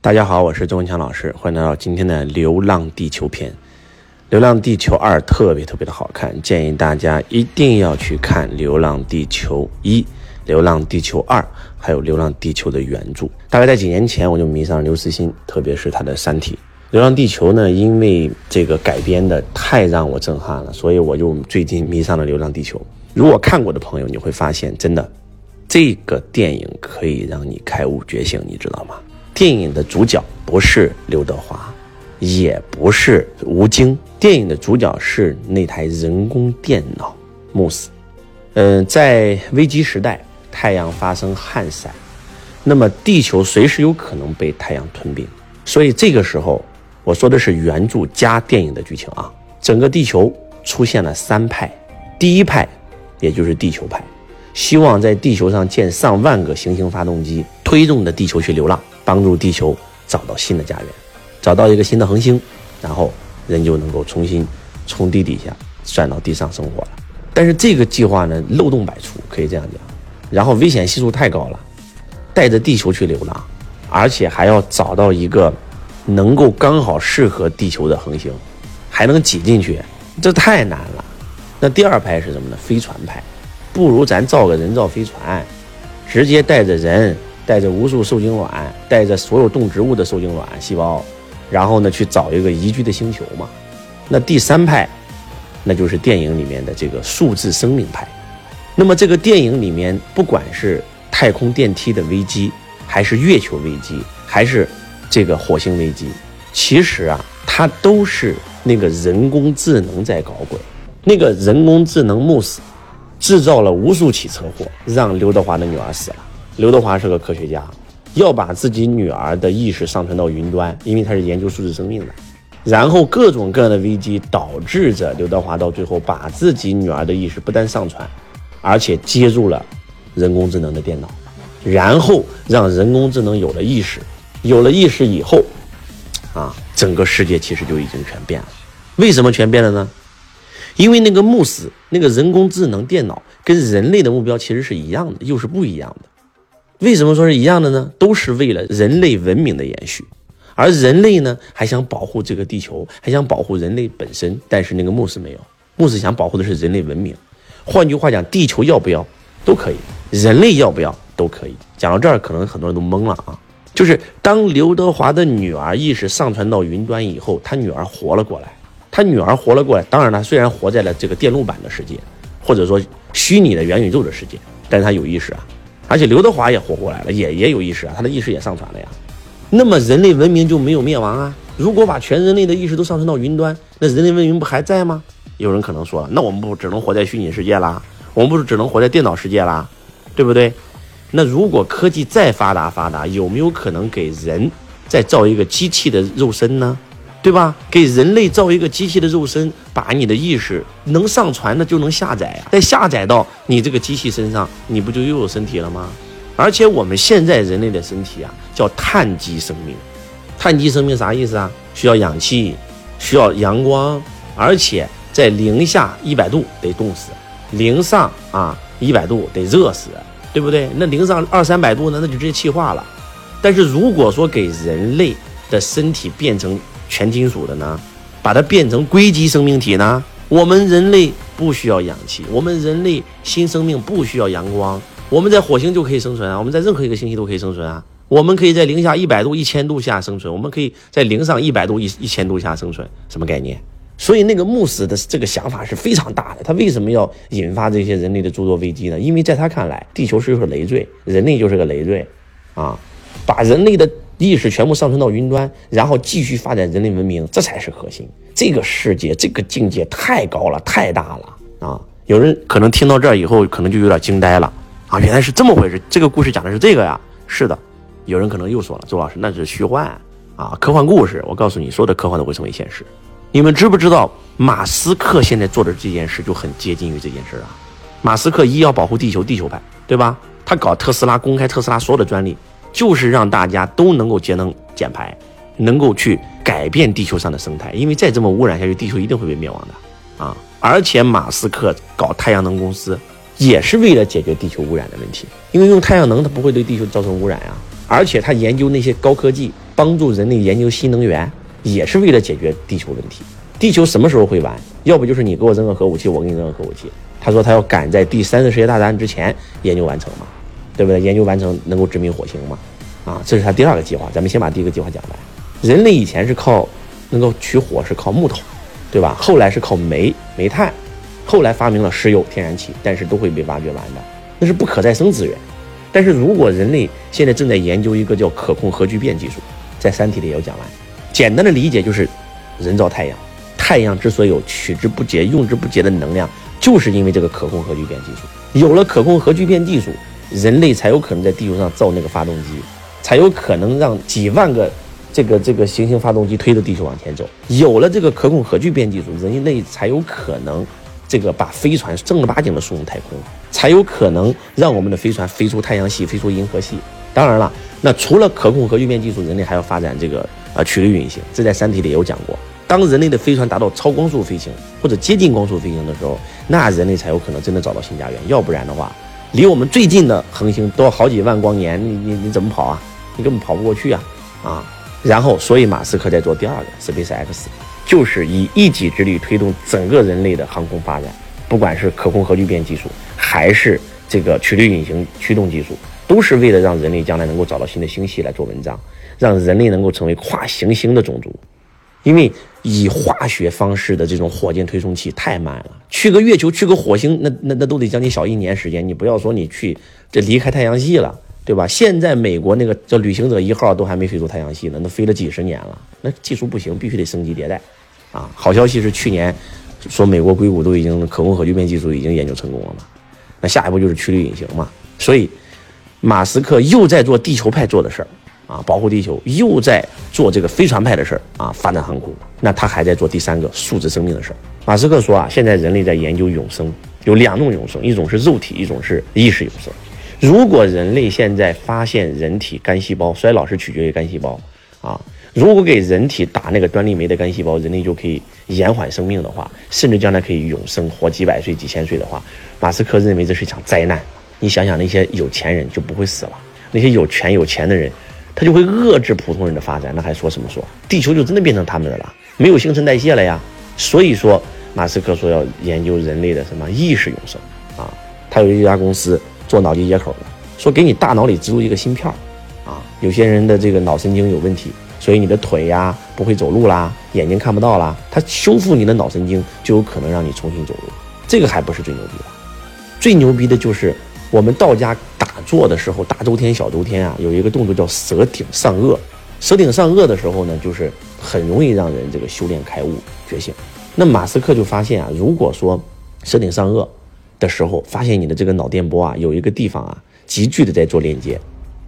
大家好，我是周文强老师，欢迎来到今天的《流浪地球》篇。《流浪地球二》特别特别的好看，建议大家一定要去看《流浪地球一》《流浪地球二》，还有《流浪地球》的原著。大概在几年前，我就迷上了刘慈欣，特别是他的《三体》。《流浪地球》呢，因为这个改编的太让我震撼了，所以我就最近迷上了《流浪地球》。如果看过的朋友，你会发现，真的，这个电影可以让你开悟觉醒，你知道吗？电影的主角不是刘德华，也不是吴京，电影的主角是那台人工电脑慕斯。嗯，在危机时代，太阳发生旱灾，那么地球随时有可能被太阳吞并。所以这个时候，我说的是原著加电影的剧情啊，整个地球出现了三派，第一派，也就是地球派，希望在地球上建上万个行星发动机，推动着地球去流浪。帮助地球找到新的家园，找到一个新的恒星，然后人就能够重新从地底下钻到地上生活了。但是这个计划呢，漏洞百出，可以这样讲。然后危险系数太高了，带着地球去流浪，而且还要找到一个能够刚好适合地球的恒星，还能挤进去，这太难了。那第二派是什么呢？飞船派，不如咱造个人造飞船，直接带着人。带着无数受精卵，带着所有动植物的受精卵细胞，然后呢去找一个宜居的星球嘛。那第三派，那就是电影里面的这个数字生命派。那么这个电影里面，不管是太空电梯的危机，还是月球危机，还是这个火星危机，其实啊，它都是那个人工智能在搞鬼。那个人工智能慕斯制造了无数起车祸，让刘德华的女儿死了。刘德华是个科学家，要把自己女儿的意识上传到云端，因为他是研究数字生命的。然后各种各样的危机导致着刘德华到最后把自己女儿的意识不但上传，而且接入了人工智能的电脑，然后让人工智能有了意识。有了意识以后，啊，整个世界其实就已经全变了。为什么全变了呢？因为那个慕斯那个人工智能电脑跟人类的目标其实是一样的，又是不一样的。为什么说是一样的呢？都是为了人类文明的延续，而人类呢还想保护这个地球，还想保护人类本身。但是那个牧师没有，牧师想保护的是人类文明。换句话讲，地球要不要都可以，人类要不要都可以。讲到这儿，可能很多人都懵了啊。就是当刘德华的女儿意识上传到云端以后，他女儿活了过来。他女儿活了过来，当然了，虽然活在了这个电路板的世界，或者说虚拟的元宇宙的世界，但是他有意识啊。而且刘德华也活过来了，也也有意识啊，他的意识也上传了呀。那么人类文明就没有灭亡啊？如果把全人类的意识都上传到云端，那人类文明不还在吗？有人可能说了，那我们不只能活在虚拟世界啦？我们不是只能活在电脑世界啦？对不对？那如果科技再发达发达，有没有可能给人再造一个机器的肉身呢？对吧？给人类造一个机器的肉身，把你的意识能上传的就能下载，再下载到你这个机器身上，你不就又有身体了吗？而且我们现在人类的身体啊，叫碳基生命。碳基生命啥意思啊？需要氧气，需要阳光，而且在零下一百度得冻死，零上啊一百度得热死，对不对？那零上二三百度呢，那就直接气化了。但是如果说给人类的身体变成全金属的呢，把它变成硅基生命体呢？我们人类不需要氧气，我们人类新生命不需要阳光，我们在火星就可以生存啊，我们在任何一个星系都可以生存啊，我们可以在零下一百度、一千度下生存，我们可以在零上一百度、一一千度下生存，什么概念？所以那个牧师的这个想法是非常大的，他为什么要引发这些人类的诸多危机呢？因为在他看来，地球是个累赘，人类就是个累赘，啊，把人类的。意识全部上传到云端，然后继续发展人类文明，这才是核心。这个世界，这个境界太高了，太大了啊！有人可能听到这儿以后，可能就有点惊呆了啊！原来是这么回事，这个故事讲的是这个呀？是的。有人可能又说了，周老师那是虚幻啊，科幻故事。我告诉你，所有的科幻都会成为现实。你们知不知道，马斯克现在做的这件事就很接近于这件事啊？马斯克一要保护地球，地球派，对吧？他搞特斯拉，公开特斯拉所有的专利。就是让大家都能够节能减排，能够去改变地球上的生态，因为再这么污染下去，地球一定会被灭亡的啊！而且马斯克搞太阳能公司，也是为了解决地球污染的问题，因为用太阳能它不会对地球造成污染呀。而且他研究那些高科技，帮助人类研究新能源，也是为了解决地球问题。地球什么时候会完？要不就是你给我扔个核武器，我给你扔个核武器。他说他要赶在第三次世界大战之前研究完成嘛，对不对？研究完成能够殖民火星嘛？啊，这是他第二个计划。咱们先把第一个计划讲完。人类以前是靠能够取火是靠木头，对吧？后来是靠煤、煤炭，后来发明了石油、天然气，但是都会被挖掘完的，那是不可再生资源。但是如果人类现在正在研究一个叫可控核聚变技术，在《三体》里也有讲完。简单的理解就是人造太阳。太阳之所以有取之不竭、用之不竭的能量，就是因为这个可控核聚变技术。有了可控核聚变技术，人类才有可能在地球上造那个发动机，才有可能让几万个这个这个行星发动机推着地球往前走。有了这个可控核聚变技术，人类才有可能这个把飞船正儿八经的送入太空，才有可能让我们的飞船飞出太阳系、飞出银河系。当然了，那除了可控核聚变技术，人类还要发展这个呃曲率运行，这在《三体》里也有讲过。当人类的飞船达到超光速飞行或者接近光速飞行的时候，那人类才有可能真的找到新家园。要不然的话，离我们最近的恒星都好几万光年，你你你怎么跑啊？你根本跑不过去啊！啊，然后所以马斯克在做第二个 SpaceX，就是以一己之力推动整个人类的航空发展，不管是可控核聚变技术，还是这个曲率隐形驱动技术，都是为了让人类将来能够找到新的星系来做文章，让人类能够成为跨行星的种族。因为以化学方式的这种火箭推送器太慢了，去个月球、去个火星，那那那都得将近小一年时间。你不要说你去这离开太阳系了，对吧？现在美国那个叫旅行者一号都还没飞出太阳系呢，那飞了几十年了，那技术不行，必须得升级迭代。啊，好消息是去年说美国硅谷都已经可控核聚变技术已经研究成功了嘛，那下一步就是曲率隐形嘛。所以马斯克又在做地球派做的事儿。啊，保护地球又在做这个飞船派的事儿啊，发展航空。那他还在做第三个数字生命的事儿。马斯克说啊，现在人类在研究永生，有两种永生，一种是肉体，一种是意识永生。如果人类现在发现人体干细胞衰老是取决于干细胞啊，如果给人体打那个端粒酶的干细胞，人类就可以延缓生命的话，甚至将来可以永生，活几百岁、几千岁的话，马斯克认为这是一场灾难。你想想，那些有钱人就不会死了，那些有权有钱的人。他就会遏制普通人的发展，那还说什么说？地球就真的变成他们的了，没有新陈代谢了呀。所以说，马斯克说要研究人类的什么意识永生啊？他有一家公司做脑机接口的，说给你大脑里植入一个芯片啊。有些人的这个脑神经有问题，所以你的腿呀不会走路啦，眼睛看不到啦，他修复你的脑神经就有可能让你重新走路。这个还不是最牛逼的，最牛逼的就是我们道家。打坐的时候，大周天、小周天啊，有一个动作叫舌顶上颚。舌顶上颚的时候呢，就是很容易让人这个修炼开悟、觉醒。那马斯克就发现啊，如果说舌顶上颚的时候，发现你的这个脑电波啊，有一个地方啊，急剧的在做链接，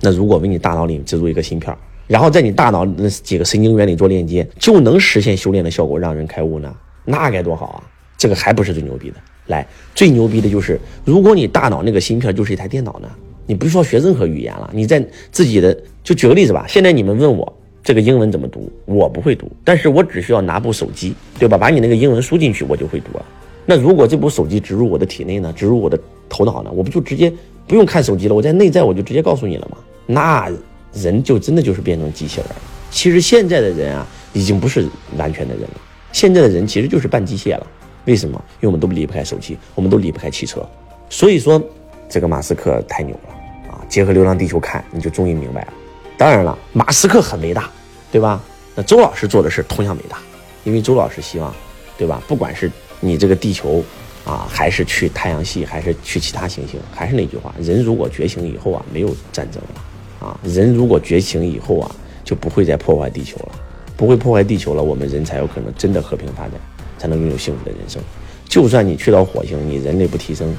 那如果为你大脑里植入一个芯片，然后在你大脑那几个神经元里做链接，就能实现修炼的效果，让人开悟呢，那该多好啊！这个还不是最牛逼的，来，最牛逼的就是，如果你大脑那个芯片就是一台电脑呢？你不需要学任何语言了，你在自己的就举个例子吧。现在你们问我这个英文怎么读，我不会读，但是我只需要拿部手机，对吧？把你那个英文输进去，我就会读了。那如果这部手机植入我的体内呢，植入我的头脑呢，我不就直接不用看手机了？我在内在我就直接告诉你了吗？那人就真的就是变成机器人了。其实现在的人啊，已经不是完全的人了，现在的人其实就是半机械了。为什么？因为我们都离不开手机，我们都离不开汽车。所以说，这个马斯克太牛了啊。结合《流浪地球》看，你就终于明白了。当然了，马斯克很伟大，对吧？那周老师做的事同样伟大，因为周老师希望，对吧？不管是你这个地球啊，还是去太阳系，还是去其他行星，还是那句话，人如果觉醒以后啊，没有战争了啊。人如果觉醒以后啊，就不会再破坏地球了，不会破坏地球了，我们人才有可能真的和平发展，才能拥有幸福的人生。就算你去到火星，你人类不提升，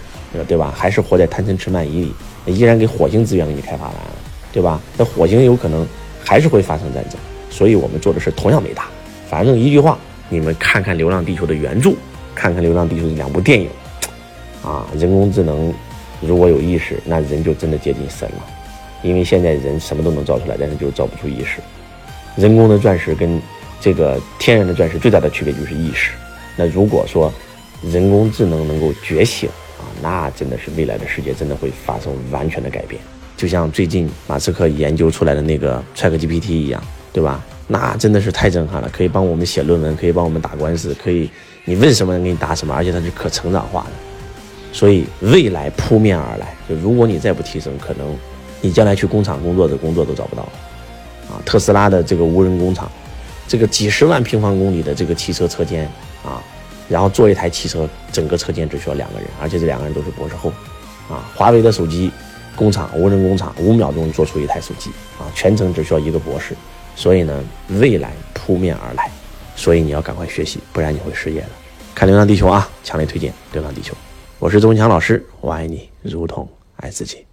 对吧？还是活在贪嗔痴慢疑里。依然给火星资源给你开发完了，对吧？那火星有可能还是会发生战争，所以我们做的事同样伟大。反正一句话，你们看看《流浪地球》的原著，看看《流浪地球》这两部电影，啊，人工智能如果有意识，那人就真的接近神了。因为现在人什么都能造出来，但是就造不出意识。人工的钻石跟这个天然的钻石最大的区别就是意识。那如果说人工智能能够觉醒啊，那真的是未来的世界真的会发生完全的改变，就像最近马斯克研究出来的那个 ChatGPT 一样，对吧？那真的是太震撼了，可以帮我们写论文，可以帮我们打官司，可以你问什么给你答什么，而且它是可成长化的，所以未来扑面而来。就如果你再不提升，可能你将来去工厂工作的工作都找不到了。啊，特斯拉的这个无人工厂，这个几十万平方公里的这个汽车车间啊，然后做一台汽车，整个车间只需要两个人，而且这两个人都是博士后。啊，华为的手机工厂无人工厂，五秒钟做出一台手机啊，全程只需要一个博士。所以呢，未来扑面而来，所以你要赶快学习，不然你会失业的。看《流浪地球》啊，强烈推荐《流浪地球》。我是周文强老师，我爱你如同爱自己。